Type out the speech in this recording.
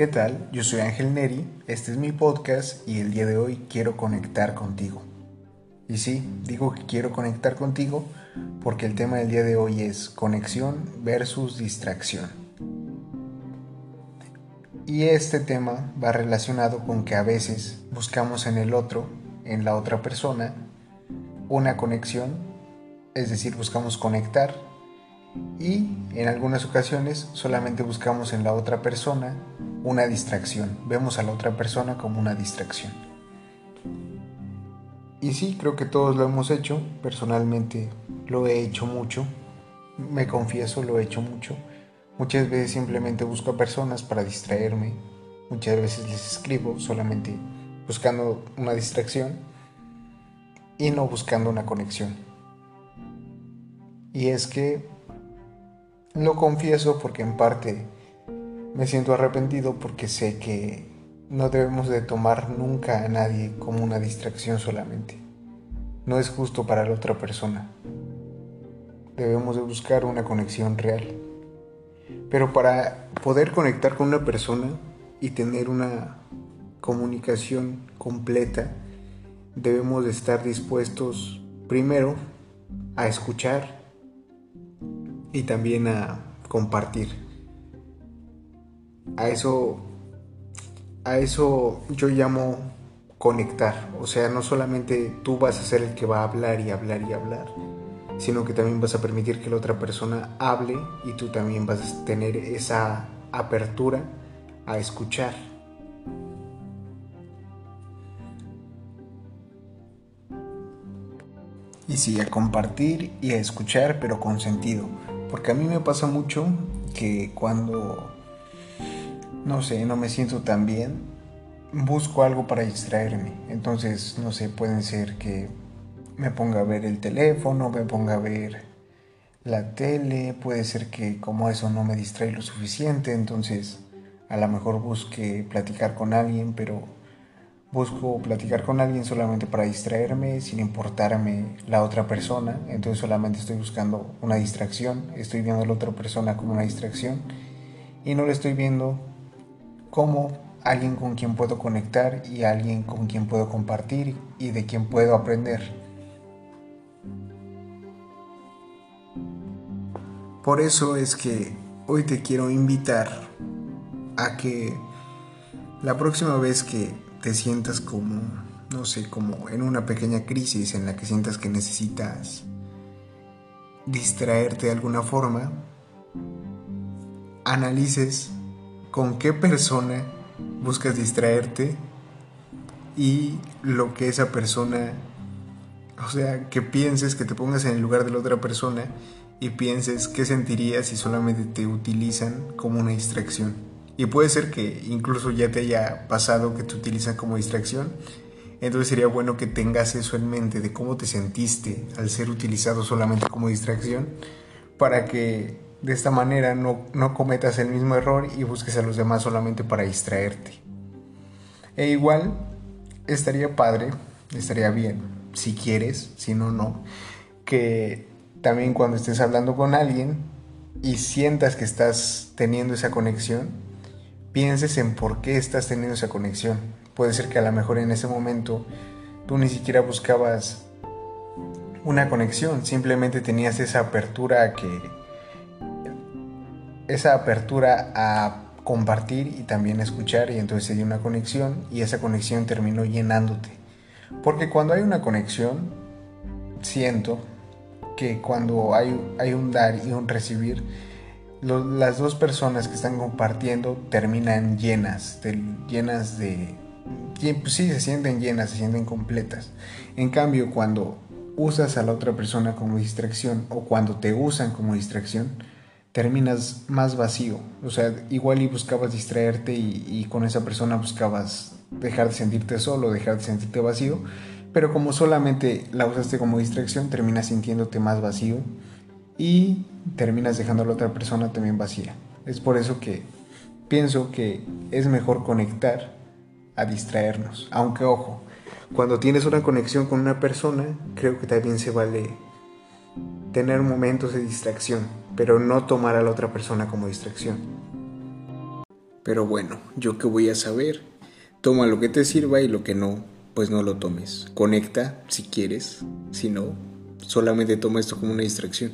¿Qué tal? Yo soy Ángel Neri, este es mi podcast y el día de hoy quiero conectar contigo. Y sí, digo que quiero conectar contigo porque el tema del día de hoy es conexión versus distracción. Y este tema va relacionado con que a veces buscamos en el otro, en la otra persona, una conexión, es decir, buscamos conectar y en algunas ocasiones solamente buscamos en la otra persona una distracción. Vemos a la otra persona como una distracción. Y sí, creo que todos lo hemos hecho. Personalmente lo he hecho mucho. Me confieso, lo he hecho mucho. Muchas veces simplemente busco a personas para distraerme. Muchas veces les escribo solamente buscando una distracción y no buscando una conexión. Y es que lo confieso porque en parte me siento arrepentido porque sé que no debemos de tomar nunca a nadie como una distracción solamente. No es justo para la otra persona. Debemos de buscar una conexión real. Pero para poder conectar con una persona y tener una comunicación completa, debemos de estar dispuestos primero a escuchar y también a compartir. A eso, a eso yo llamo conectar. O sea, no solamente tú vas a ser el que va a hablar y hablar y hablar, sino que también vas a permitir que la otra persona hable y tú también vas a tener esa apertura a escuchar. Y sí, a compartir y a escuchar, pero con sentido. Porque a mí me pasa mucho que cuando no sé, no me siento tan bien, busco algo para distraerme. Entonces, no sé, pueden ser que me ponga a ver el teléfono, me ponga a ver la tele, puede ser que como eso no me distrae lo suficiente, entonces a lo mejor busque platicar con alguien, pero busco platicar con alguien solamente para distraerme, sin importarme la otra persona, entonces solamente estoy buscando una distracción, estoy viendo a la otra persona como una distracción y no le estoy viendo como alguien con quien puedo conectar y alguien con quien puedo compartir y de quien puedo aprender. Por eso es que hoy te quiero invitar a que la próxima vez que te sientas como, no sé, como en una pequeña crisis en la que sientas que necesitas distraerte de alguna forma, analices con qué persona buscas distraerte y lo que esa persona, o sea, que pienses, que te pongas en el lugar de la otra persona y pienses qué sentirías si solamente te utilizan como una distracción. Y puede ser que incluso ya te haya pasado que te utilizan como distracción. Entonces sería bueno que tengas eso en mente de cómo te sentiste al ser utilizado solamente como distracción para que de esta manera no, cometas el mismo error y busques a los demás solamente para distraerte. E igual estaría padre, estaría bien, si quieres, si no, no, que también cuando estés hablando con alguien y sientas que estás teniendo esa conexión, pienses en por qué estás teniendo esa conexión. Puede ser que a lo mejor en ese momento tú ni siquiera buscabas una conexión, simplemente tenías esa apertura a que esa apertura a compartir y también escuchar y entonces se dio una conexión y esa conexión terminó llenándote. Porque cuando hay una conexión, siento que cuando hay, hay un dar y un recibir, las dos personas que están compartiendo terminan llenas, de, llenas de... Pues sí, se sienten llenas, se sienten completas. En cambio, cuando usas a la otra persona como distracción o cuando te usan como distracción, terminas más vacío. O sea, igual y buscabas distraerte y, con esa persona buscabas dejar de sentirte solo, dejar de sentirte vacío, pero como solamente la usaste como distracción, terminas sintiéndote más vacío y terminas dejando a la otra persona también vacía. Es por eso que pienso que es mejor conectar a distraernos. Aunque ojo, cuando tienes una conexión con una persona, creo que también se vale tener momentos de distracción, pero no tomar a la otra persona como distracción. Pero bueno, yo qué voy a saber. Toma lo que te sirva y lo que no, pues no lo tomes. Conecta si quieres, si no, solamente toma esto como una distracción.